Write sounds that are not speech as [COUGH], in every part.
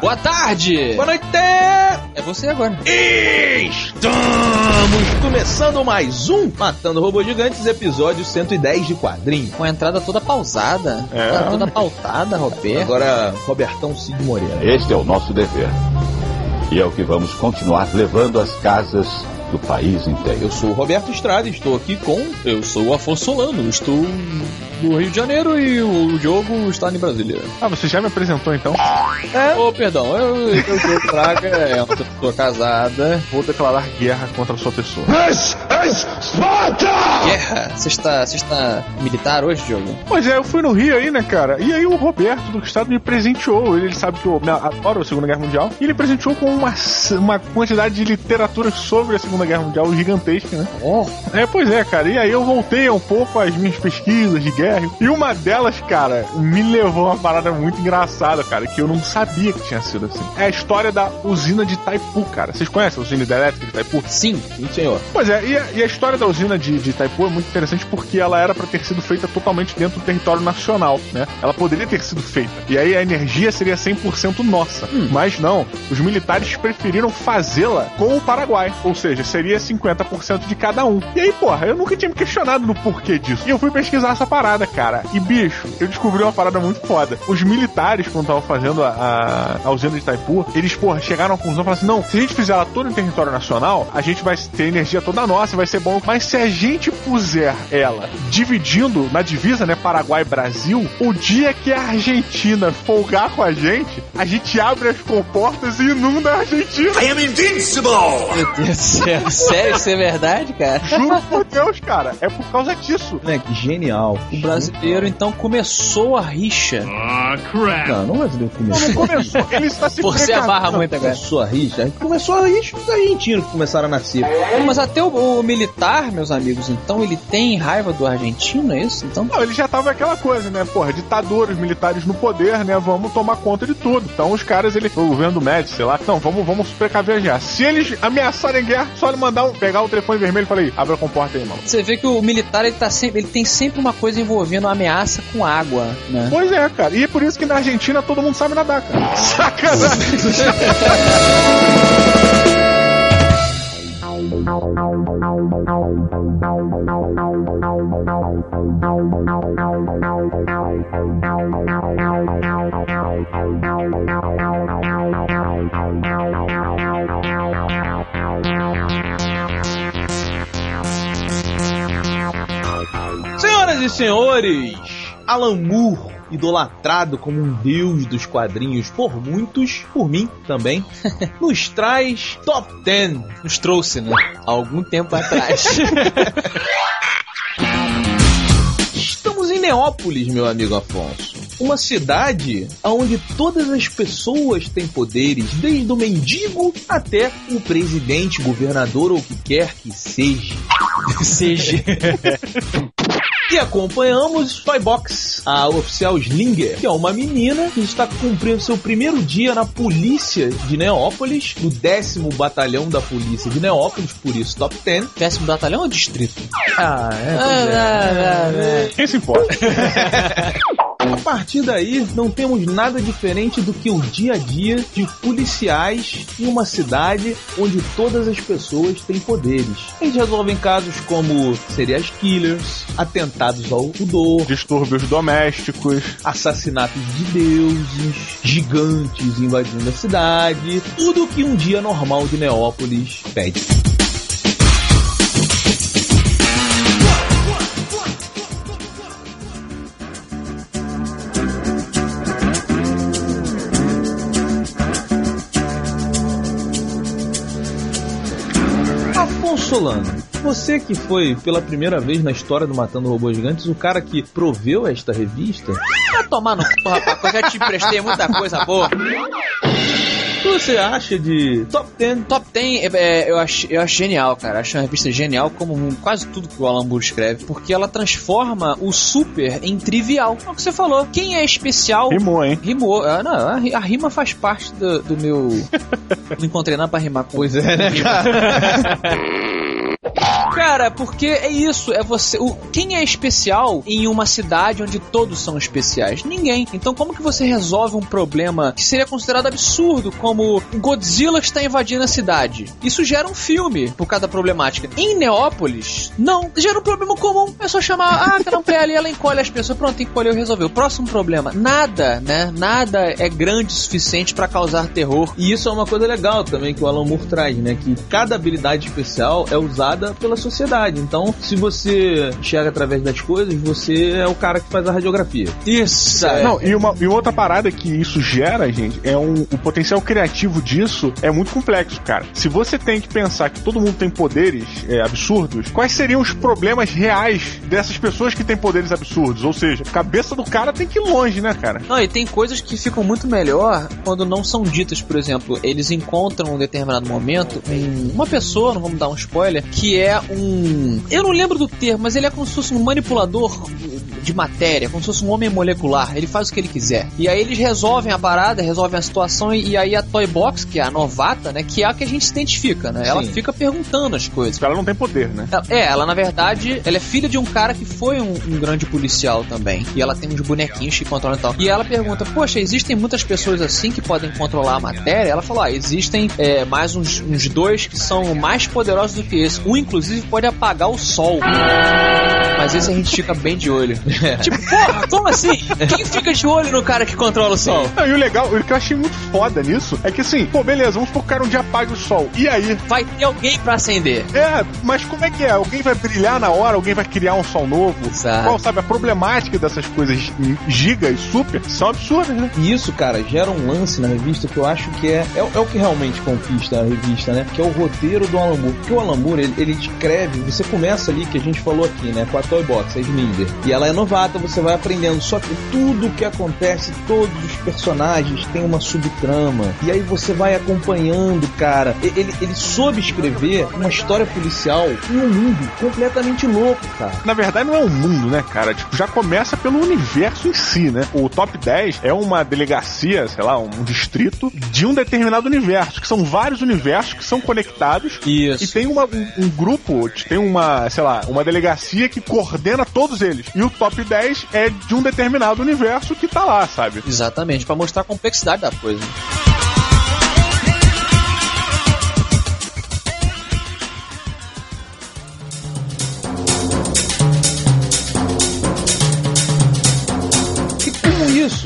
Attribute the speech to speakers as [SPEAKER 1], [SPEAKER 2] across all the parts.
[SPEAKER 1] Boa tarde!
[SPEAKER 2] Boa noite!
[SPEAKER 1] É você agora.
[SPEAKER 2] Estamos começando mais um Matando Robôs Gigantes, episódio 110 de quadrinho.
[SPEAKER 1] Com a entrada toda pausada.
[SPEAKER 2] É.
[SPEAKER 1] Tá toda pautada, Roberto.
[SPEAKER 2] Agora, Robertão Cid Moreira.
[SPEAKER 3] Este é o nosso dever. E é o que vamos continuar levando às casas do país inteiro.
[SPEAKER 2] Eu sou o Roberto Estrada e estou aqui com.
[SPEAKER 1] Eu sou o Afonso Solano, estou no Rio de Janeiro e o jogo está em Brasília.
[SPEAKER 2] Ah, você já me apresentou então?
[SPEAKER 1] Oh, perdão, eu, eu sou o Traga, é uma pessoa casada.
[SPEAKER 2] Vou declarar guerra contra a sua pessoa.
[SPEAKER 1] Guerra! Você está, você está militar hoje, Diogo?
[SPEAKER 4] Pois é, eu fui no Rio aí, né, cara? E aí o Roberto do Estado me presenteou. Ele, ele sabe que eu adoro a Segunda Guerra Mundial. E ele presenteou com uma, uma quantidade de literatura sobre a Segunda Guerra Mundial gigantesca, né?
[SPEAKER 1] Oh,
[SPEAKER 4] É, pois é, cara. E aí eu voltei um pouco às minhas pesquisas de guerra. E uma delas, cara, me levou a uma parada muito engraçada, cara, que eu não sabia que tinha sido assim. É a história da usina de Itaipu, cara. Vocês conhecem a usina elétrica de Itaipu?
[SPEAKER 1] sim.
[SPEAKER 2] Sim, senhor.
[SPEAKER 4] Pois é, e e a história da usina de, de Itaipu é muito interessante porque ela era para ter sido feita totalmente dentro do território nacional, né? Ela poderia ter sido feita. E aí a energia seria 100% nossa. Mas não, os militares preferiram fazê-la com o Paraguai. Ou seja, seria 50% de cada um. E aí, porra, eu nunca tinha me questionado no porquê disso. E eu fui pesquisar essa parada, cara. E bicho, eu descobri uma parada muito foda. Os militares, quando estavam fazendo a, a, a usina de Itaipu, eles, porra, chegaram à conclusão e falaram assim: não, se a gente fizer ela toda em território nacional, a gente vai ter energia toda nossa, vai ser bom. Mas se a gente puser ela dividindo na divisa, né, Paraguai-Brasil, o dia que a Argentina folgar com a gente, a gente abre as comportas e inunda a Argentina.
[SPEAKER 1] Meu Deus do céu. [LAUGHS] Sério, isso é verdade, cara?
[SPEAKER 4] Juro por Deus, cara. É por causa disso.
[SPEAKER 2] Né, que genial.
[SPEAKER 1] O brasileiro, então, começou a rixa.
[SPEAKER 2] Não, não brasileiro começou.
[SPEAKER 4] Não começou. Ele está se
[SPEAKER 1] Você abarra muito agora.
[SPEAKER 2] Começou a rixa. Começou a rixa os argentinos que começaram a nascer.
[SPEAKER 1] Mas até o, o militar, meus amigos, então, ele tem raiva do argentino, é isso? Então,
[SPEAKER 4] Não, ele já tava aquela coisa, né? Porra, ditadores, militares no poder, né? Vamos tomar conta de tudo. Então os caras, ele, o governo do Médici, sei lá, não, vamos, vamos precaver já. Se eles ameaçarem guerra, só ele mandar um, pegar o telefone vermelho e falar aí, abre a comporta aí, mano.
[SPEAKER 1] você vê que o militar, ele, tá sempre, ele tem sempre uma coisa envolvendo uma ameaça com água, né?
[SPEAKER 4] Pois é, cara. E é por isso que na Argentina todo mundo sabe nadar, cara. [LAUGHS] Sacanagem. [LAUGHS]
[SPEAKER 2] Senhoras e senhores, Alan Moore, idolatrado como um deus dos quadrinhos por muitos, por mim também, [LAUGHS] nos traz Top 10.
[SPEAKER 1] Nos trouxe, né? Há algum tempo atrás. [LAUGHS]
[SPEAKER 2] Estamos em Neópolis, meu amigo Afonso. Uma cidade onde todas as pessoas têm poderes, desde o mendigo até o presidente, governador ou o que quer que seja.
[SPEAKER 1] Seja. [LAUGHS]
[SPEAKER 2] E acompanhamos Toybox, a oficial Slinger, que é uma menina que está cumprindo seu primeiro dia na polícia de Neópolis, no décimo batalhão da polícia de Neópolis, por isso top 10.
[SPEAKER 1] Décimo batalhão ou distrito?
[SPEAKER 2] Ah,
[SPEAKER 1] é.
[SPEAKER 4] Quem se importa? [LAUGHS]
[SPEAKER 2] A partir daí, não temos nada diferente do que o dia a dia de policiais em uma cidade onde todas as pessoas têm poderes. Eles resolvem casos como serial killers, atentados ao pudor,
[SPEAKER 4] Distúrbios domésticos.
[SPEAKER 2] assassinatos de deuses, gigantes invadindo a cidade, tudo que um dia normal de Neópolis pede. Solano, você que foi pela primeira vez na história do Matando Robôs Gigantes, o cara que proveu esta revista,
[SPEAKER 1] Vai tomar no cu, rapaz. Eu já te emprestei muita coisa boa.
[SPEAKER 2] o que você acha de Top 10?
[SPEAKER 1] Top 10 é, é, eu, acho, eu acho genial, cara. Acho uma revista genial, como quase tudo que o Alan Moore escreve, porque ela transforma o super em trivial. É o que você falou. Quem é especial.
[SPEAKER 4] Rimou, hein?
[SPEAKER 1] Rimou. Ah, não, a rima faz parte do, do meu. [LAUGHS] não encontrei nada pra rimar com
[SPEAKER 2] Pois é, né, cara? [LAUGHS]
[SPEAKER 1] Cara, porque é isso, é você. O, quem é especial em uma cidade onde todos são especiais? Ninguém. Então, como que você resolve um problema que seria considerado absurdo, como Godzilla está invadindo a cidade? Isso gera um filme por causa da problemática. Em Neópolis, não, gera um problema comum. É só chamar, ah, aquela mulher ali, ela encolhe as pessoas. Pronto, encolheu, resolveu. Próximo problema, nada, né? Nada é grande o suficiente pra causar terror.
[SPEAKER 2] E isso é uma coisa legal também que o Alan Moore traz, né? Que cada habilidade especial é usada pela sociedade. Então, se você enxerga através das coisas, você é o cara que faz a radiografia.
[SPEAKER 1] Isso.
[SPEAKER 2] É.
[SPEAKER 4] Não, e uma, e outra parada que isso gera, gente, é um. O potencial criativo disso é muito complexo, cara. Se você tem que pensar que todo mundo tem poderes é, absurdos, quais seriam os problemas reais dessas pessoas que têm poderes absurdos? Ou seja, a cabeça do cara tem que ir longe, né, cara?
[SPEAKER 1] Não, e tem coisas que ficam muito melhor quando não são ditas, por exemplo, eles encontram em um determinado momento um- uma pessoa, não vamos dar um spoiler, que é um. Eu não lembro do termo, mas ele é como se fosse um manipulador de matéria, como se fosse um homem molecular. Ele faz o que ele quiser. E aí eles resolvem a parada, resolvem a situação, e, e aí a Toy Box, que é a novata, né, que é a que a gente se identifica, né? Ela
[SPEAKER 2] Sim.
[SPEAKER 1] fica perguntando as coisas.
[SPEAKER 4] Ela não tem poder, né?
[SPEAKER 1] Ela- É, ela na verdade, ela é filha de um cara que foi um, um grande policial também. E ela tem uns bonequinhos que controlam e tal. E ela pergunta: Poxa, existem muitas pessoas assim que podem controlar a matéria? Ela falou: Ah, existem é, mais uns, uns dois que são mais poderosos do que esse. Um, inclusive, pode apagar o sol. Mas esse a gente fica bem de olho. [LAUGHS] tipo, porra, como assim? Quem fica de olho no cara que controla o sol?
[SPEAKER 4] Não, e o legal, o que eu achei muito foda nisso é que assim, pô, beleza, vamos supor que o cara um dia apague o sol. E aí?
[SPEAKER 1] Vai ter alguém pra acender.
[SPEAKER 4] É, mas como é que é? Alguém vai brilhar na hora? Alguém vai criar um sol novo?
[SPEAKER 1] Exato.
[SPEAKER 4] Qual, sabe, a problemática dessas coisas giga e super são absurdas, né?
[SPEAKER 2] E isso, cara, gera um lance na revista que eu acho que é, é, o- é o que realmente conquista a revista, né? Que é o roteiro do Alan Moore. Porque o Alan Moore, ele, ele escreve, você começa ali, que a gente falou aqui, né? Com a Toy Box, a Slinder. E ela é novata, você vai aprendendo. Só que tudo que acontece, todos os personagens têm uma subtrama. E aí você vai acompanhando, cara. Ele, ele soube escrever uma história policial em um mundo completamente louco, cara.
[SPEAKER 4] Na verdade, não é um mundo, né, cara? Tipo, já começa pelo universo em si, né? O top 10 é uma delegacia, sei lá, um distrito de um determinado universo, que são vários universos que são conectados.
[SPEAKER 1] Isso.
[SPEAKER 4] E tem uma- um, um grupo, tem uma, sei lá, uma delegacia que coordena todos eles. E o top 10 é de um determinado universo que tá lá, sabe?
[SPEAKER 1] Exatamente, pra mostrar a complexidade da coisa.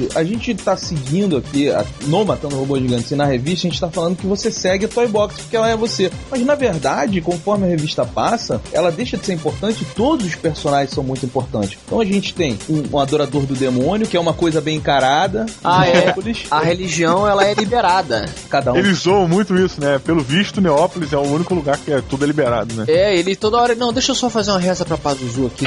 [SPEAKER 2] Isso, a gente tá seguindo aqui, a- no Matando Robô Gigantes e na revista, a gente tá falando que você segue a Toy Box, porque ela é você. Mas na verdade, conforme a revista passa, ela deixa de ser importante e todos os personagens são muito importantes. Então a gente tem um, um adorador do demônio, que é uma coisa bem encarada.
[SPEAKER 1] Ah, é?
[SPEAKER 2] Neópolis,
[SPEAKER 1] A religião, ela é liberada.
[SPEAKER 2] Cada um.
[SPEAKER 4] Eles zoam muito isso, né? Pelo visto, Neópolis é o único lugar que é tudo liberado, né?
[SPEAKER 1] É, ele toda hora. Não, deixa eu só fazer uma reza pra Pazuzu aqui.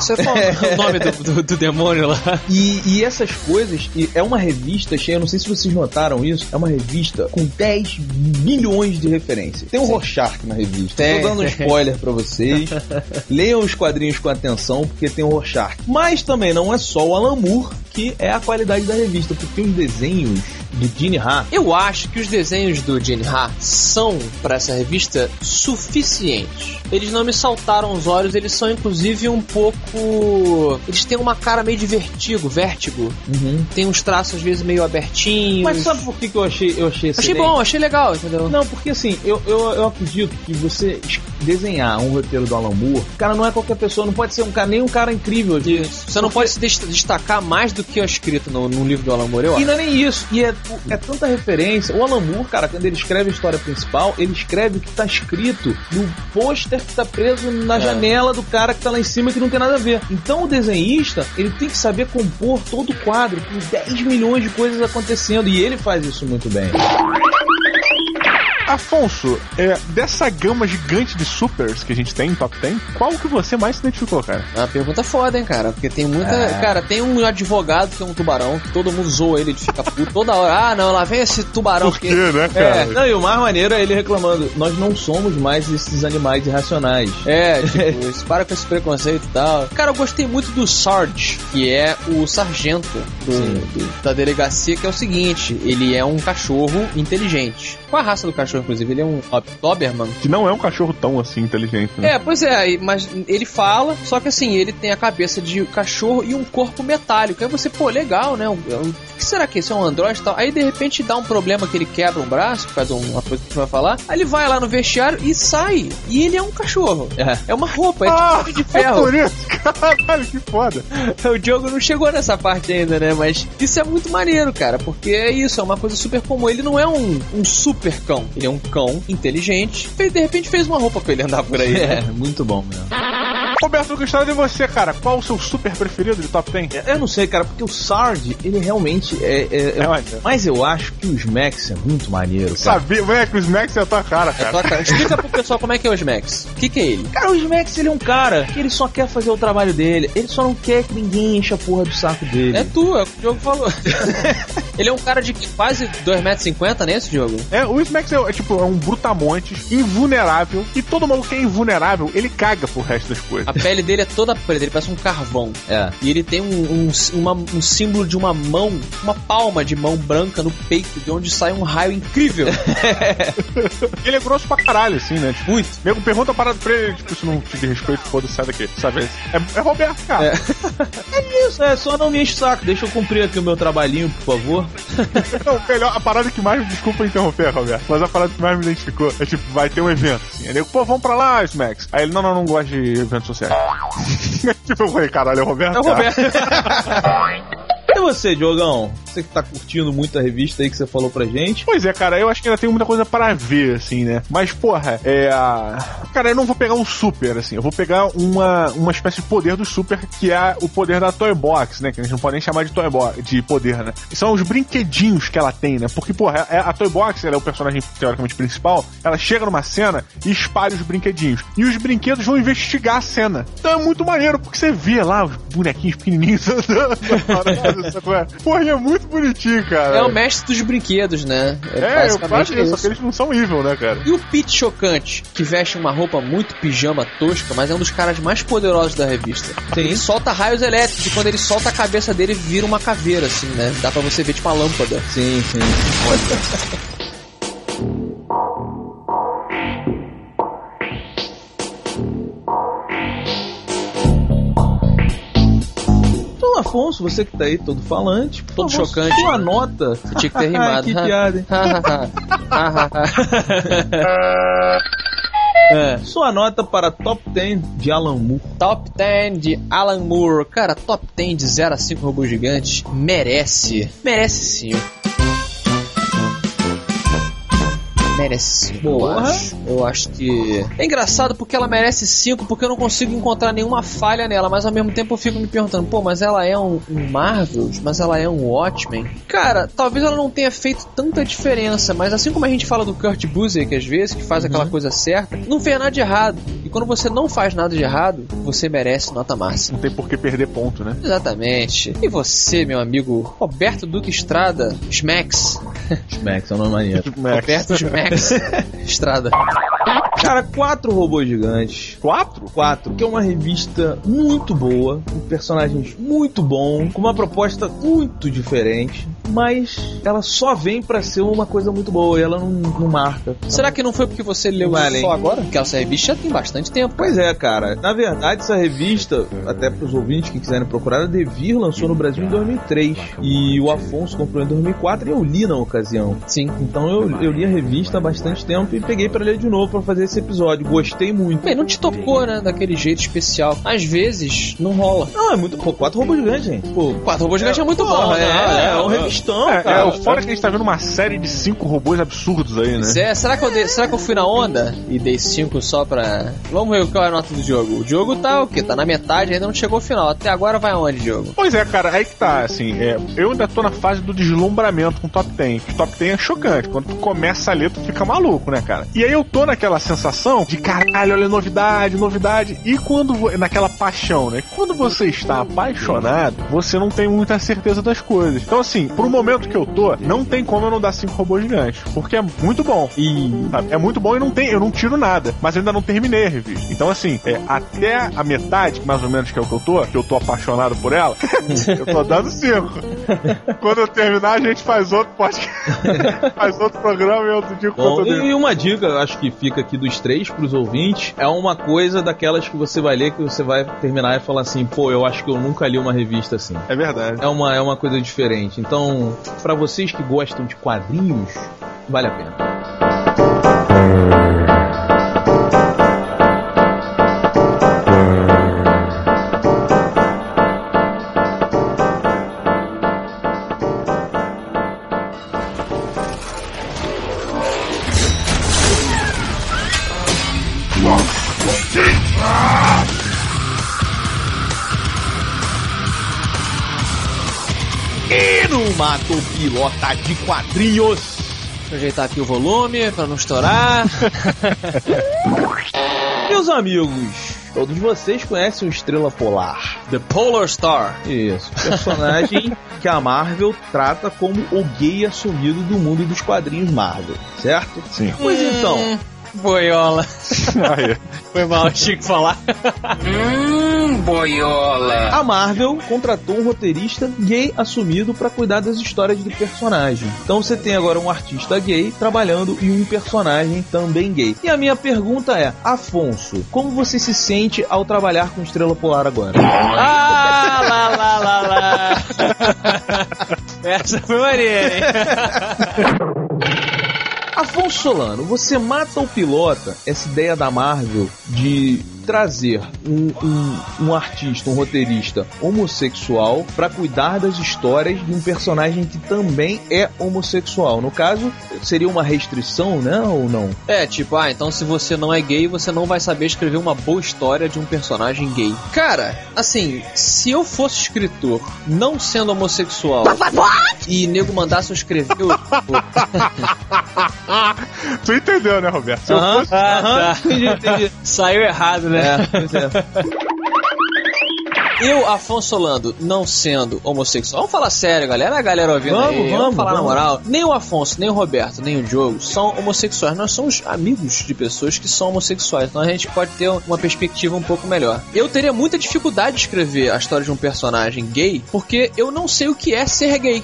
[SPEAKER 1] Você fala [LAUGHS] o nome do, do- do demônio lá.
[SPEAKER 2] E, e essas coisas, e é uma revista cheia, não sei se vocês notaram isso, é uma revista com 10 milhões de referências. Tem um Rorschach na revista.
[SPEAKER 1] Tem,
[SPEAKER 2] Tô dando um spoiler pra vocês. [LAUGHS] Leiam os quadrinhos com atenção, porque tem o Rorschach. Mas também não é só o Alan Moore que é a qualidade da revista, porque os desenhos do Gene Ha
[SPEAKER 1] Eu acho que os desenhos do Gene Ha são, pra essa revista, suficientes. Eles não me saltaram os olhos, eles são inclusive um pouco. Eles têm uma cara meio de vertigo, vértigo. Tem uns traços às vezes meio abertinhos.
[SPEAKER 2] Mas sabe por que, que eu achei eu achei
[SPEAKER 1] Achei
[SPEAKER 2] excelente?
[SPEAKER 1] bom, achei legal, entendeu?
[SPEAKER 2] Não, porque assim, eu, eu, eu acredito que você es- desenhar um roteiro do Alan Moore, o cara não é qualquer pessoa, não pode ser um cara, nem um cara incrível.
[SPEAKER 1] Isso. Você não pode se dest- destacar mais do que é escrito no, no livro do Alan Moore, eu
[SPEAKER 2] E
[SPEAKER 1] acho.
[SPEAKER 2] não é nem isso, e é, é tanta referência. O Alan Moore, cara, quando ele escreve a história principal, ele escreve o que tá escrito no pôster que tá preso na
[SPEAKER 1] É.
[SPEAKER 2] janela do cara que tá lá em cima que não tem nada a ver. Então o desenhista, ele tem que saber compor todo o quadro com 10 milhões de coisas acontecendo, e ele faz isso muito bem.
[SPEAKER 4] Afonso, é, dessa gama gigante de supers que a gente tem, top 10, qual que você mais se identificou, cara?
[SPEAKER 1] É uma pergunta foda, hein, cara? Porque tem muita. Cara, tem um advogado que é um tubarão, que todo mundo zoa ele, ele fica puto toda hora. Ah, não, lá vem esse tubarão.
[SPEAKER 4] Por quê,
[SPEAKER 1] porque-
[SPEAKER 4] né, cara?
[SPEAKER 2] É, não, e o mais maneiro é ele reclamando: nós não somos mais esses animais irracionais.
[SPEAKER 1] É, [LAUGHS] tipo, isso, para com esse preconceito e tal. Cara, eu gostei muito do Sarge, que é o sargento do- do- da delegacia, que é o seguinte: ele é um cachorro inteligente. Qual a raça do cachorro, inclusive? Ele é um Doberman.
[SPEAKER 4] Que não é um cachorro tão assim inteligente, né?
[SPEAKER 1] É, pois é, mas ele fala, só que assim, ele tem a cabeça de cachorro e um corpo metálico. Aí você, pô, legal, né? O o que será que isso é um androide e tal? Aí de repente dá um problema que ele quebra um braço, por causa de uma coisa que a gente vai falar. Aí ele vai lá no vestiário e sai. E ele é um cachorro.
[SPEAKER 2] É.
[SPEAKER 1] É uma roupa, é
[SPEAKER 4] Ah,
[SPEAKER 1] tipo de
[SPEAKER 4] é
[SPEAKER 1] ferro.
[SPEAKER 4] por isso, [LAUGHS] caralho, que foda. [LAUGHS]
[SPEAKER 1] O Diogo não chegou nessa parte ainda, né? Mas isso é muito maneiro, cara, porque é isso, é uma coisa super comum. Ele não é um, um super cão, ele é um cão inteligente. Ele de repente fez uma roupa pra ele andar por aí.
[SPEAKER 2] É,
[SPEAKER 1] né?
[SPEAKER 2] muito bom mesmo.
[SPEAKER 4] Roberto, eu gostaria de você, cara. Qual o seu super preferido de top 10?
[SPEAKER 2] Eu não sei, cara, porque o Sarge, ele realmente é. é- é-
[SPEAKER 4] É maneiro.
[SPEAKER 2] mas eu acho que o Smax é muito maneiro, cara.
[SPEAKER 4] Sabia, velho, que o Smax é a tua cara,
[SPEAKER 1] É
[SPEAKER 4] cara.
[SPEAKER 1] tua cara. Explica pro pessoal como é que é o Smax. O que, que é ele?
[SPEAKER 2] Cara, o Smax, ele é um cara que ele só quer fazer o trabalho dele. Ele só não quer que ninguém encha a porra do saco dele.
[SPEAKER 1] É tu, é o que o Diogo falou. [LAUGHS] ele é um cara de quase 2,50m, né, esse Diogo?
[SPEAKER 4] É, o Smax é, é, tipo, é um brutamontes, invulnerável, e todo maluco que é invulnerável, ele caga pro resto das coisas.
[SPEAKER 1] A pele dele é toda preta, ele parece um carvão.
[SPEAKER 2] É.
[SPEAKER 1] E ele tem um, um, uma- um símbolo de uma mão, uma palma de mão branca no peito, de onde sai um raio incrível. [LAUGHS]
[SPEAKER 4] Ele é grosso pra caralho, assim, né? Tipo,
[SPEAKER 1] Muito.
[SPEAKER 4] nego pergunta a parada pra ele, tipo, se não te de respeito, foda-se, sai daqui, sabe? É, é Roberto, cara. [LAUGHS]
[SPEAKER 1] É.
[SPEAKER 2] Isso, é só não me enche o saco. Deixa eu cumprir aqui o meu trabalhinho, por favor. [LAUGHS]
[SPEAKER 4] Não, melhor, a parada que mais, desculpa interromper, Roberto, mas a parada que mais me identificou é tipo, vai ter um evento, assim. Aí nego, pô, vamos pra lá, Smax. Aí ele, não, não, não gosto de eventos sociais. [LAUGHS] tipo, eu falei, caralho, é o Roberto?
[SPEAKER 1] É o. Roberto. [LAUGHS]
[SPEAKER 2] E você, Diogão? Você que tá curtindo muito a revista aí que você falou pra gente.
[SPEAKER 4] Pois é, cara, eu acho que ainda tem muita coisa para ver, assim, né? Mas, porra, é. a- Cara, eu não vou pegar um super, assim, eu vou pegar uma, uma espécie de poder do super, que é o poder da Toy Box, né? Que a gente não pode nem chamar de Toy Box, de poder, né? E são os brinquedinhos que ela tem, né? Porque, porra, é- a Toy Box, ela é o personagem teoricamente principal, ela chega numa cena e espalha os brinquedinhos. E os brinquedos vão investigar a cena. Então é muito maneiro, porque você vê lá os bonequinhos pequenininhos [LAUGHS] andando, [LAUGHS] qual é? Porra, é muito bonitinho, cara.
[SPEAKER 1] É o mestre dos brinquedos, né?
[SPEAKER 4] É, eu faço isso, só que eles não são evil, né, cara?
[SPEAKER 1] E o Pete Chocante, que veste uma roupa muito pijama tosca, mas é um dos caras mais poderosos da revista. Ele solta raios elétricos e quando ele solta a cabeça dele vira uma caveira, assim, né? Dá pra você ver tipo uma lâmpada.
[SPEAKER 2] Sim, sim. [LAUGHS] Afonso, você que tá aí todo falante,
[SPEAKER 1] Todo
[SPEAKER 2] favor,
[SPEAKER 1] chocante.
[SPEAKER 2] Sua nota.
[SPEAKER 1] Você tinha que ter [LAUGHS] rimado.
[SPEAKER 2] que piada, hein? [LAUGHS] [LAUGHS]
[SPEAKER 1] É.
[SPEAKER 2] Sua nota para Top 10 de Alan Moore.
[SPEAKER 1] Top 10 de Alan Moore. Cara, top 10 de 0 a 5 robôs gigantes. Merece. Merece sim. Merece sim. Eu
[SPEAKER 2] Porra.
[SPEAKER 1] acho. Eu acho que. É engraçado porque ela merece 5, porque eu não consigo encontrar nenhuma falha nela, mas ao mesmo tempo eu fico me perguntando, pô, mas ela é um, um Marvels, mas ela é um Watchmen. Cara, talvez ela não tenha feito tanta diferença, mas assim como a gente fala do Kurt Busiek às vezes, que faz aquela coisa certa, não fez nada de errado. Quando você não faz nada de errado, você merece nota máxima.
[SPEAKER 4] Não tem por que perder ponto, né?
[SPEAKER 1] Exatamente. E você, meu amigo Roberto Duque Estrada, Schmex.
[SPEAKER 2] Max, é um nome maneiro. [LAUGHS]
[SPEAKER 1] Roberto Schmex [LAUGHS] Estrada.
[SPEAKER 2] Cara, quatro robôs gigantes.
[SPEAKER 4] Quatro?
[SPEAKER 2] Quatro, que é uma revista muito boa, com personagens muito bons, com uma proposta muito diferente, mas ela só vem pra ser uma coisa muito boa e ela não, não marca.
[SPEAKER 1] Será que não foi porque você leu
[SPEAKER 2] Vale,
[SPEAKER 1] só agora? Porque essa revista já tem bastante tempo.
[SPEAKER 2] Pois é, cara. Na verdade, essa revista, até pros ouvintes que quiserem procurar, a Devir lançou no Brasil em 2003. E o Afonso comprou em 2004 e eu li na ocasião.
[SPEAKER 1] Sim.
[SPEAKER 2] Então eu, eu li a revista há bastante tempo e peguei pra ler de novo pra fazer esse episódio. Gostei muito.
[SPEAKER 1] Bem, não te tocou, né? Daquele jeito especial. Às vezes, não rola.
[SPEAKER 2] Não, é muito. Pô, quatro robôs gigantes, gente. Pô,
[SPEAKER 1] Quatro robôs gigantes é muito
[SPEAKER 2] porra,
[SPEAKER 1] bom,
[SPEAKER 2] é,
[SPEAKER 1] né?
[SPEAKER 2] é, um
[SPEAKER 1] é,
[SPEAKER 2] estão,
[SPEAKER 4] É,
[SPEAKER 2] cara.
[SPEAKER 4] é, o fora que a gente tá vendo uma série de cinco robôs absurdos aí, né?
[SPEAKER 1] Zé, será que, eu dei- será que eu fui na onda e dei 5 só pra. Vamos ver qual é a nota do jogo. O jogo tá o quê? Tá na metade, ainda não chegou ao final. Até agora vai aonde, jogo?
[SPEAKER 4] Pois é, cara, aí que tá, assim, é, eu ainda tô na fase do deslumbramento com o top 10. O top 10 é chocante. Quando tu começa a ler, tu fica maluco, né, cara? E aí eu tô naquela sensação de caralho, olha, novidade, novidade. E quando. Naquela paixão, né? Quando você está apaixonado, você não tem muita certeza das coisas. Então, assim, pro momento que eu tô, não tem como eu não dar cinco robôs gigantes. Porque é muito bom. E sabe, é muito bom e não tem, eu não tiro nada. Mas eu ainda não terminei a revista. Então, assim, é, até a metade, mais ou menos, que é o que eu tô, que eu tô apaixonado por ela, [LAUGHS] eu tô dando cinco. Quando eu terminar, a gente faz outro podcast. [LAUGHS] faz outro programa e outro dia com outro
[SPEAKER 2] e uma dica, acho que fica aqui dos três pros ouvintes, é uma coisa daquelas que você vai ler que você vai terminar e falar assim, pô, eu acho que eu nunca li uma revista assim.
[SPEAKER 4] É verdade.
[SPEAKER 2] É uma, é uma coisa diferente. Então, pra vocês que gostam de quadrinhos, vale a pena. No Mato Pilota de Quadrinhos.
[SPEAKER 1] Deixa eu ajeitar aqui o volume pra não estourar. [LAUGHS]
[SPEAKER 2] Meus amigos, todos vocês conhecem o Estrela Polar.
[SPEAKER 1] The Polar Star.
[SPEAKER 2] Isso, personagem [LAUGHS] que a Marvel trata como o gay assumido do mundo dos quadrinhos Marvel, certo?
[SPEAKER 4] Sim.
[SPEAKER 2] Pois então,
[SPEAKER 1] Hum, Boiola.
[SPEAKER 4] Aí.
[SPEAKER 1] Foi mal, tinha que falar.
[SPEAKER 2] a Marvel contratou um roteirista gay assumido para cuidar das histórias do personagem. Então você tem agora um artista gay trabalhando em um personagem também gay. E a minha pergunta é, Afonso, como você se sente ao trabalhar com Estrela Polar agora?
[SPEAKER 1] Ah, lá, lá, lá, lá. Essa foi maneira, hein?
[SPEAKER 2] Afonso Solano, você mata ou pilota essa ideia da Marvel de trazer um, um, um artista, um roteirista homossexual para cuidar das histórias de um personagem que também é homossexual. No caso, seria uma restrição, né? Ou não?
[SPEAKER 1] É, tipo, ah, então se você não é gay, você não vai saber escrever uma boa história de um personagem gay. Cara, assim, se eu fosse escritor, não sendo homossexual, e nego mandasse eu escrever o. [LAUGHS]
[SPEAKER 4] tu entendeu, né, Roberto? Se eu fosse-
[SPEAKER 2] aham, entendi, entendi. [LAUGHS]
[SPEAKER 1] Saiu errado, né?
[SPEAKER 2] É, [LAUGHS] pois é.
[SPEAKER 1] Eu, Afonso Solando, não sendo homossexual, vamos falar sério, galera, a galera ouvindo
[SPEAKER 2] Vamos,
[SPEAKER 1] aí,
[SPEAKER 2] vamos,
[SPEAKER 1] falar
[SPEAKER 2] vamos.
[SPEAKER 1] na moral. Nem o Afonso, nem o Roberto, nem o Diogo são homossexuais. Nós somos amigos de pessoas que são homossexuais, então a gente pode ter uma perspectiva um pouco melhor. Eu teria muita dificuldade de escrever a história de um personagem gay, porque eu não sei o que é ser gay.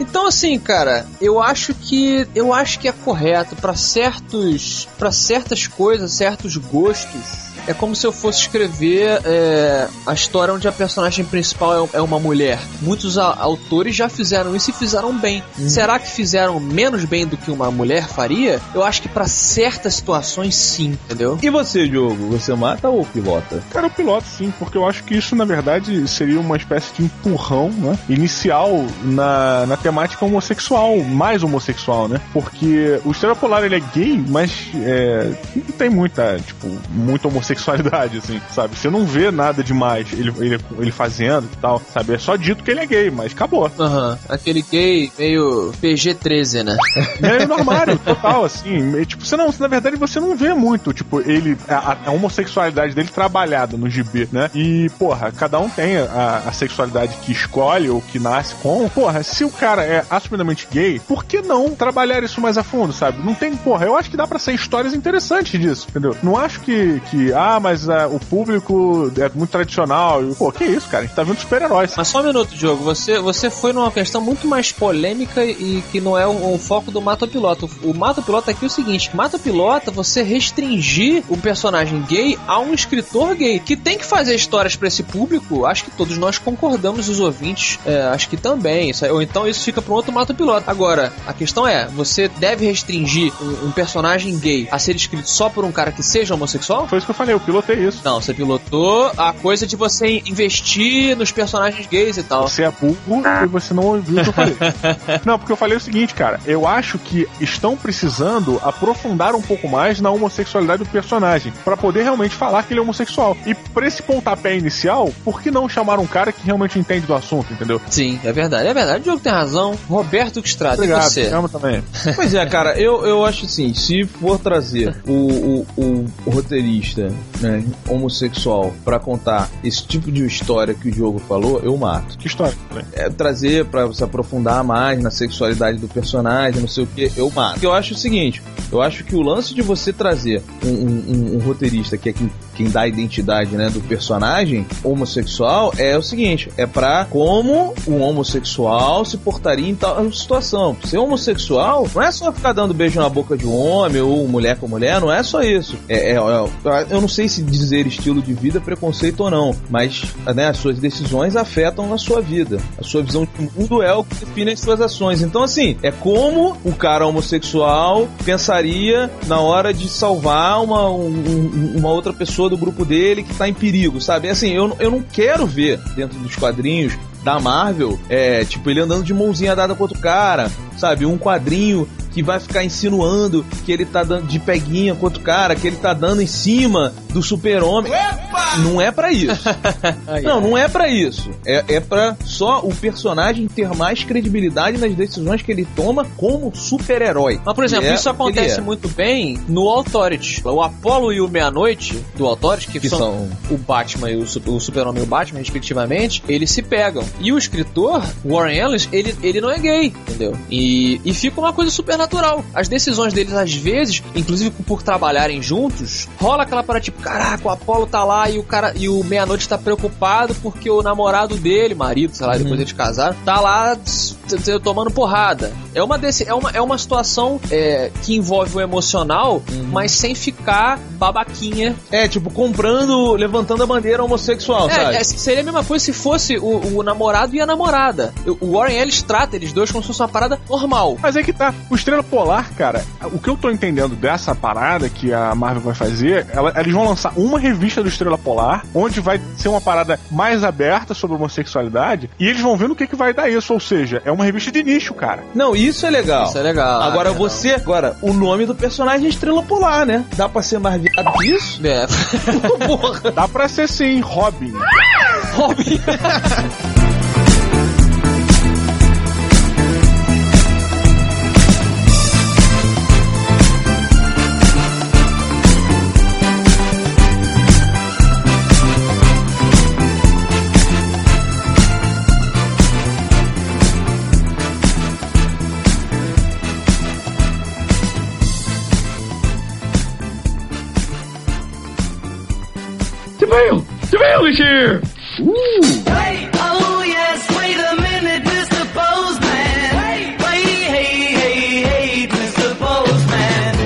[SPEAKER 1] Então assim, cara, eu acho que eu acho que é correto para certos para certas coisas, certos gostos. É como se eu fosse escrever é, a história onde a personagem principal é, é uma mulher. Muitos a- autores já fizeram isso e fizeram bem. Será que fizeram menos bem do que uma mulher faria? Eu acho que para certas situações sim, entendeu?
[SPEAKER 2] E você, Diogo? Você mata ou pilota?
[SPEAKER 4] Cara, eu piloto sim, porque eu acho que isso, na verdade, seria uma espécie de empurrão, né? Inicial na, na temática homossexual, mais homossexual, né? Porque o Estrela Polar, ele é gay, mas é, não tem muita, tipo, muita homossexualidade, assim, sabe? Você não vê nada demais ele, ele, ele fazendo e tal, sabe? É só dito que ele é gay, mas acabou.
[SPEAKER 1] Aham, aquele gay meio PG-13, né?
[SPEAKER 4] É no armário, total, assim. E, tipo, você não, na verdade, você não vê muito, tipo, ele, a, a homossexualidade dele trabalhada no GB, né? E, porra, cada um tem a, a sexualidade que escolhe ou que nasce com. Porra, se o cara é assumidamente gay, por que não trabalhar isso mais a fundo, sabe? Não tem, porra, eu acho que dá pra ser histórias interessantes disso, entendeu? Não acho que, que ah, mas ah, o público é muito tradicional. E, pô, que isso, cara? A gente tá vendo super-heróis.
[SPEAKER 1] Mas só um minuto, Diogo. Você, você foi numa questão muito mais polêmica e que não é o, o foco do Mata Pilota. O, o Mata Pilota aqui é o seguinte: Mata Pilota, você restringir um personagem gay a um escritor gay que tem que fazer histórias pra esse público. Acho que todos nós concordamos, os ouvintes, é, acho que também. Isso ou então isso fica para outro Mata Pilota. Agora, a questão é: você deve restringir um, um personagem gay a ser escrito só por um cara que seja homossexual?
[SPEAKER 4] Foi isso que eu falei. Eu pilotei isso.
[SPEAKER 1] Não, você pilotou a coisa de você investir nos personagens gays e tal.
[SPEAKER 4] Você é burro e você não ouviu o que eu falei. [LAUGHS] não, porque eu falei o seguinte, cara. Eu acho que estão precisando aprofundar um pouco mais na homossexualidade do personagem para poder realmente falar que ele é homossexual. E pra esse pontapé inicial, por que não chamar um cara que realmente entende do assunto, entendeu?
[SPEAKER 1] Sim, é verdade, é verdade. O Diogo tem razão. Roberto Estrada, e
[SPEAKER 4] Obrigado,
[SPEAKER 1] você?
[SPEAKER 4] chama também.
[SPEAKER 2] Pois é, cara, eu, eu acho assim, se for trazer o, o- o roteirista né, homossexual pra contar esse tipo de história que o jogo falou, eu mato.
[SPEAKER 4] Que história? né?
[SPEAKER 2] É, trazer pra se aprofundar mais na sexualidade do personagem, não sei o que, eu mato. Eu acho o seguinte, eu acho que o lance de você trazer um, um- um- um roteirista que é quem, quem dá a identidade né, do personagem homossexual é o seguinte, é pra como um homossexual se portaria em tal situação. Ser homossexual não é só ficar dando beijo na boca de um homem ou mulher com mulher, não é só isso. É, é- é- eu não sei se dizer estilo de vida é preconceito ou não, mas né, as suas decisões afetam a sua vida. A sua visão de mundo é o que define as suas ações. Então, assim, é como o cara homossexual pensaria na hora de salvar uma, um- um- uma outra pessoa do grupo dele que tá em perigo, sabe? Assim, eu, eu não quero ver dentro dos quadrinhos da Marvel, é, tipo, ele andando de mãozinha dada com outro cara, sabe? Um quadrinho que vai ficar insinuando que ele tá dando de peguinha com outro cara, que ele tá dando em cima do super-homem. Não é pra isso. [LAUGHS] Não, não é pra isso. É, é para só o personagem ter mais credibilidade nas decisões que ele toma como super-herói.
[SPEAKER 1] Mas, por exemplo,
[SPEAKER 2] é
[SPEAKER 1] isso acontece
[SPEAKER 2] é.
[SPEAKER 1] muito bem no Authority. O Apollo e o Meia-Noite do Authority, que,
[SPEAKER 2] Que
[SPEAKER 1] são,
[SPEAKER 2] são-
[SPEAKER 1] o Batman e o, o Super-Homem e o Batman, respectivamente, eles se pegam. E o escritor, Warren Ellis, ele, ele não é gay, entendeu? E, e fica uma coisa super natural. As decisões deles, às vezes, inclusive por trabalharem juntos, rola aquela parada tipo, caraca, o Apollo tá lá e o cara e o Meia-Noite tá preocupado porque o namorado dele, marido, sei lá, depois eles casaram, tá lá tomando porrada. É uma, desse, é uma, é uma situação é, que envolve o emocional, mas sem ficar babaquinha.
[SPEAKER 2] É, tipo, comprando, levantando a bandeira homossexual, sabe?
[SPEAKER 1] É, é, seria a mesma coisa se fosse o, o namorado e a namorada. O Warren Ellis trata eles dois como se fosse uma parada normal.
[SPEAKER 4] Mas é que tá. O Estrela Polar, cara, o que eu tô entendendo dessa parada que a Marvel vai fazer, ela- eles vão lançar uma revista do Estrela Polar, onde vai ser uma parada mais aberta sobre homossexualidade, e eles vão ver no que, que vai dar isso. Ou seja, é uma revista de nicho, cara.
[SPEAKER 2] Não, isso é legal.
[SPEAKER 1] Isso é legal.
[SPEAKER 2] Agora
[SPEAKER 1] é
[SPEAKER 2] você, agora, o nome do personagem é Estrela Polar, né? Dá pra ser mais viado que isso?
[SPEAKER 1] É. [LAUGHS]
[SPEAKER 2] Porra.
[SPEAKER 4] Dá pra ser sim, Robin.
[SPEAKER 1] Robin. [LAUGHS]
[SPEAKER 5] Oh yes, wait a minute, Mr. Postman. Wait, hey, hey, hey, Mr. Postman.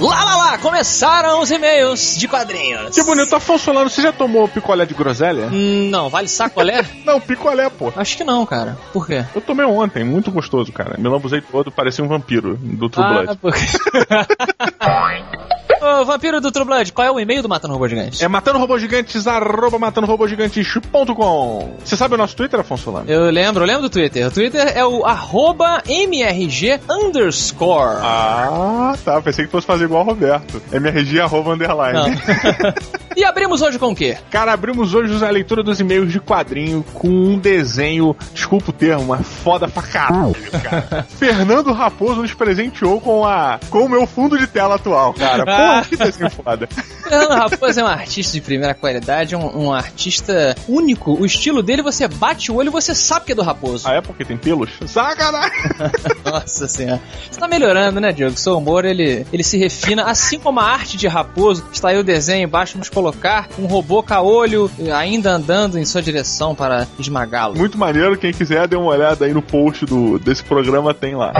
[SPEAKER 1] lá, lá, lá, começaram os e-mails de quadrinhos.
[SPEAKER 4] Que bonito, Afonso Solano, você já tomou picolé de groselha?
[SPEAKER 1] Hum, Não, vale sacolé? [LAUGHS]
[SPEAKER 4] Não, picolé, pô.
[SPEAKER 1] Acho que não, cara. Por quê?
[SPEAKER 4] Eu tomei ontem, muito gostoso, cara. Me lambuzei todo, parecia um vampiro do True Blood.
[SPEAKER 1] Ah, por... [LAUGHS] Ô, vampiro do True Blood, qual é o e-mail do Matando Robô Gigante?
[SPEAKER 4] É matando robôs gigantes, arroba matando robôs gigantes.com. Você sabe o nosso Twitter, Afonso Solano?
[SPEAKER 1] Eu lembro, eu lembro do Twitter. O Twitter é o arroba MRG underscore.
[SPEAKER 4] Ah, tá. Pensei que fosse fazer igual o Roberto. MRG arroba underline. [LAUGHS]
[SPEAKER 1] E abrimos hoje com o quê?
[SPEAKER 4] Cara, abrimos hoje a leitura dos e-mails de quadrinho com um desenho, desculpa o termo, mas foda pra caralho, cara. [LAUGHS] Fernando Raposo nos presenteou com a com o meu fundo de tela atual, cara. Porra, que desenho [LAUGHS] foda.
[SPEAKER 1] Fernando Raposo é um artista de primeira qualidade, um, um artista único. O estilo dele, você bate o olho e você sabe que é do Raposo.
[SPEAKER 4] Ah, é porque tem pelos? Sacanagem! [LAUGHS]
[SPEAKER 1] Nossa senhora. Você tá melhorando, né, Diogo? Seu humor, ele, ele se refina. Assim como a arte de Raposo, está aí o desenho, basta nos colocar um robô caolho ainda andando em sua direção para esmagá-lo.
[SPEAKER 4] Muito maneiro, quem quiser dê uma olhada aí no post do, desse programa, tem lá.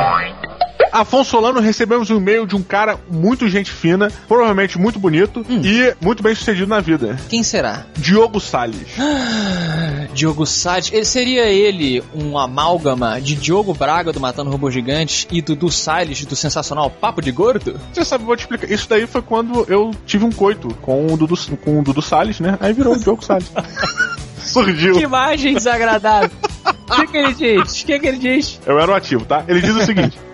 [SPEAKER 4] Afonso Solano, recebemos um e-mail de um cara muito gente fina, provavelmente muito bonito e muito bem sucedido na vida.
[SPEAKER 1] Quem será?
[SPEAKER 4] Diogo Salles. [GASPS]
[SPEAKER 1] Diogo Salles. Ele seria ele um amálgama de Diogo Braga do Matando Robô Gigante e Dudu Salles do sensacional Papo de Gordo?
[SPEAKER 4] Você sabe, vou te explicar. Isso daí foi quando eu tive um coito com o Dudu, com o Dudu Salles, né? Aí virou o Diogo Salles. [LAUGHS] Surgiu.
[SPEAKER 1] Que imagem desagradável. O que, que ele diz? O que, que ele diz?
[SPEAKER 4] Eu era o ativo, tá? Ele diz o seguinte: [LAUGHS]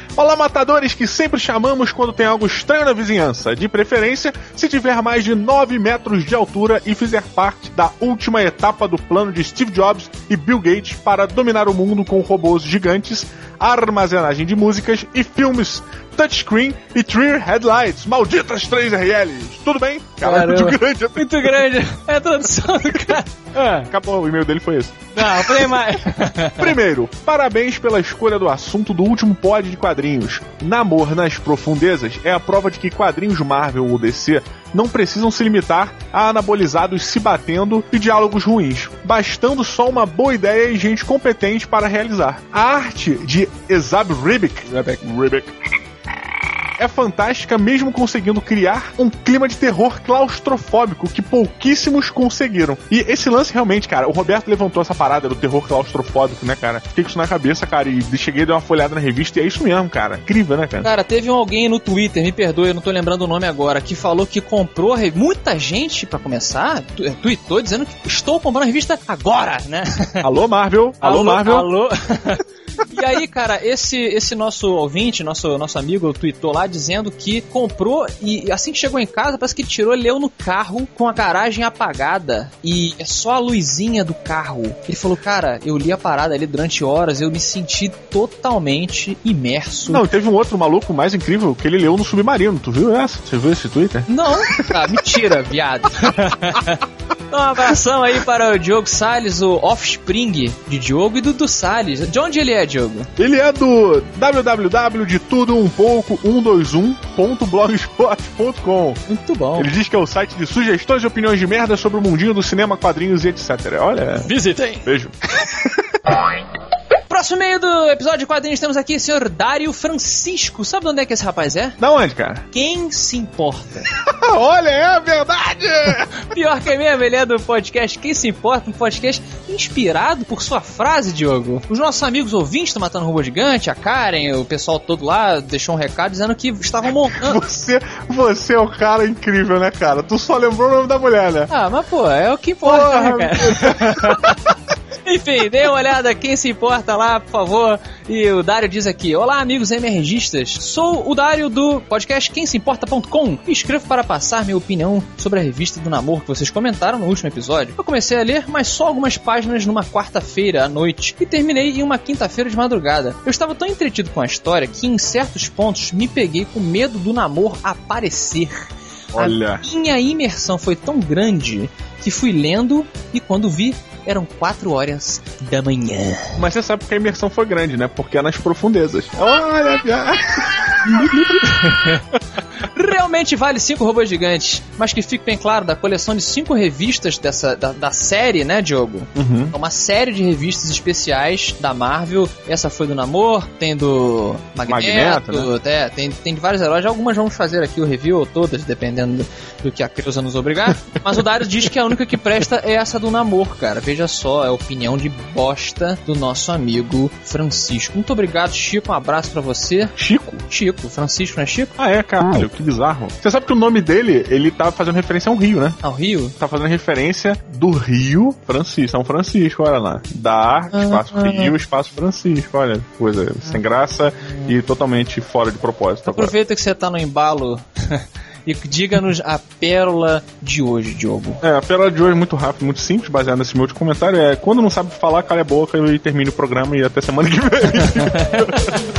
[SPEAKER 4] Olá, matadores que sempre chamamos quando tem algo estranho na vizinhança. De preferência, se tiver mais de 9 metros de altura e fizer parte da última etapa do plano de Steve Jobs e Bill Gates para dominar o mundo com robôs gigantes, armazenagem de músicas e filmes, touchscreen e tree headlights. Malditas 3RLs. Tudo bem? Caralho,
[SPEAKER 1] Caramba.
[SPEAKER 4] muito grande.
[SPEAKER 1] Muito grande. É a tradução do cara.
[SPEAKER 4] É, acabou. O e-mail dele foi esse.
[SPEAKER 1] Não, falei mais.
[SPEAKER 4] Primeiro, parabéns pela escolha do assunto do último pod de quadrinhos. Namor nas profundezas é a prova de que quadrinhos Marvel ou DC não precisam se limitar a anabolizados se batendo e diálogos ruins, bastando só uma boa ideia e gente competente para realizar. A arte de Ezab Ribic, Ribic é fantástica mesmo conseguindo criar um clima de terror claustrofóbico que pouquíssimos conseguiram. E esse lance realmente, cara, o Roberto levantou essa parada do terror claustrofóbico, né, cara? Fiquei com isso na cabeça, cara, e cheguei a dar uma folhada na revista e é isso mesmo, cara. Incrível, né, cara?
[SPEAKER 1] Cara, teve um alguém no Twitter, me perdoe, eu não tô lembrando o nome agora, que falou que comprou a rev- muita gente, pra começar, tu- eh, tweetou dizendo que estou comprando a revista agora, né?
[SPEAKER 4] Alô, Marvel? [LAUGHS] Alô, Marvel?
[SPEAKER 1] Alô. [LAUGHS] E aí, cara, esse esse nosso ouvinte, nosso, nosso amigo, tweetou lá dizendo que comprou e assim que chegou em casa, parece que tirou, leu no carro com a garagem apagada e é só a luzinha do carro. Ele falou, cara, eu li a parada ali durante horas, eu me senti totalmente imerso.
[SPEAKER 4] Não, teve um outro maluco mais incrível que ele leu no Submarino. Tu viu essa? Você viu esse Twitter?
[SPEAKER 1] Não, mentira, viado. [LAUGHS] Então, um abração aí para o Diogo Salles, o offspring de Diogo e do, do Salles. De onde ele é, Diogo?
[SPEAKER 4] Ele é do www de tudo um pouco 121.blogspot.com.
[SPEAKER 1] Muito bom.
[SPEAKER 4] Ele diz que é o site de sugestões e opiniões de merda sobre o mundinho do cinema, quadrinhos e etc. Olha,
[SPEAKER 1] Visitem.
[SPEAKER 4] beijo. [LAUGHS]
[SPEAKER 1] Próximo meio do episódio de quadrinhos temos aqui o senhor Dário Francisco. Sabe de onde é que esse rapaz é?
[SPEAKER 4] Da onde, cara?
[SPEAKER 1] Quem se importa? [LAUGHS]
[SPEAKER 4] Olha, é a verdade! [LAUGHS]
[SPEAKER 1] Pior que é mesmo, ele é do podcast Quem se importa, um podcast inspirado por sua frase, Diogo. Os nossos amigos ouvintes do Matando Robô Gigante, a Karen, o pessoal todo lá, deixou um recado dizendo que estavam montando. [LAUGHS]
[SPEAKER 4] Você, você é um cara incrível, né, cara? Tu só lembrou o nome da mulher, né?
[SPEAKER 1] Ah, mas pô, é o que importa,
[SPEAKER 4] Porra,
[SPEAKER 1] né, cara? Enfim, dê uma olhada, quem se importa lá, por favor. E o Dário diz aqui: Olá, amigos MRGistas. Sou o Dário do podcast quemseimporta.com e escrevo para passar minha opinião sobre a revista do namoro que vocês comentaram no último episódio. Eu comecei a ler, mas só algumas páginas numa quarta-feira à noite e terminei em uma quinta-feira de madrugada. Eu estava tão entretido com a história que em certos pontos me peguei com medo do namoro aparecer.
[SPEAKER 4] Olha.
[SPEAKER 1] A minha imersão foi tão grande que fui lendo e quando vi eram 4 horas da manhã.
[SPEAKER 4] Mas você sabe que a imersão foi grande, né? Porque é nas profundezas. Olha, [LAUGHS] viado.
[SPEAKER 1] Realmente vale 5 robôs gigantes, mas que fique bem claro, da coleção de 5 revistas dessa, da, da série, né, Diogo?
[SPEAKER 4] Uhum.
[SPEAKER 1] É uma série de revistas especiais da Marvel. Essa foi do Namor, tem do Magneto,
[SPEAKER 4] Magneto,
[SPEAKER 1] é, tem, tem de vários heróis. Algumas vamos fazer aqui o review, ou todas, dependendo do, do que a Creuza nos obrigar. Mas o Darius diz que a única que presta é essa do Namor, cara. Veja só, é a opinião de bosta do nosso amigo Francisco. Muito obrigado, Chico. Um abraço pra você.
[SPEAKER 4] Chico?
[SPEAKER 1] Chico, Francisco, não é Chico?
[SPEAKER 4] Ah, é, caralho, que bizarro. Você sabe que o nome dele, ele tá fazendo referência a um rio, né?
[SPEAKER 1] Ao Rio?
[SPEAKER 4] Tá fazendo referência do Rio Francisco. São Francisco, olha lá. Da espaço Rio, espaço Francisco. Olha, coisa sem graça e totalmente fora de propósito. Agora.
[SPEAKER 1] Aproveita que você tá no embalo [LAUGHS] e diga-nos a pérola de hoje, Diogo.
[SPEAKER 4] É, a pérola de hoje é muito rápido, muito simples, baseado nesse meu último comentário. É quando não sabe falar, cala a boca e termine o programa e até semana que vem. [LAUGHS]